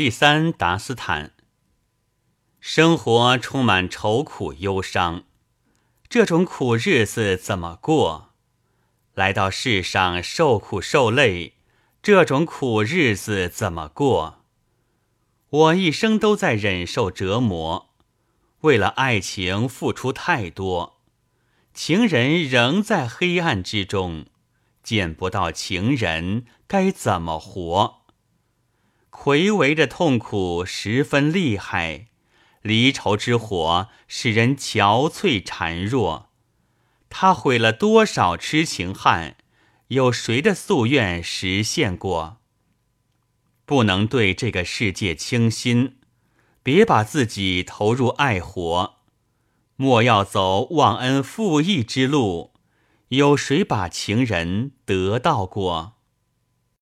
第三，达斯坦。生活充满愁苦忧伤，这种苦日子怎么过？来到世上受苦受累，这种苦日子怎么过？我一生都在忍受折磨，为了爱情付出太多，情人仍在黑暗之中，见不到情人，该怎么活？魁违的痛苦十分厉害，离愁之火使人憔悴孱弱。他毁了多少痴情汉？有谁的夙愿实现过？不能对这个世界倾心，别把自己投入爱火。莫要走忘恩负义之路。有谁把情人得到过？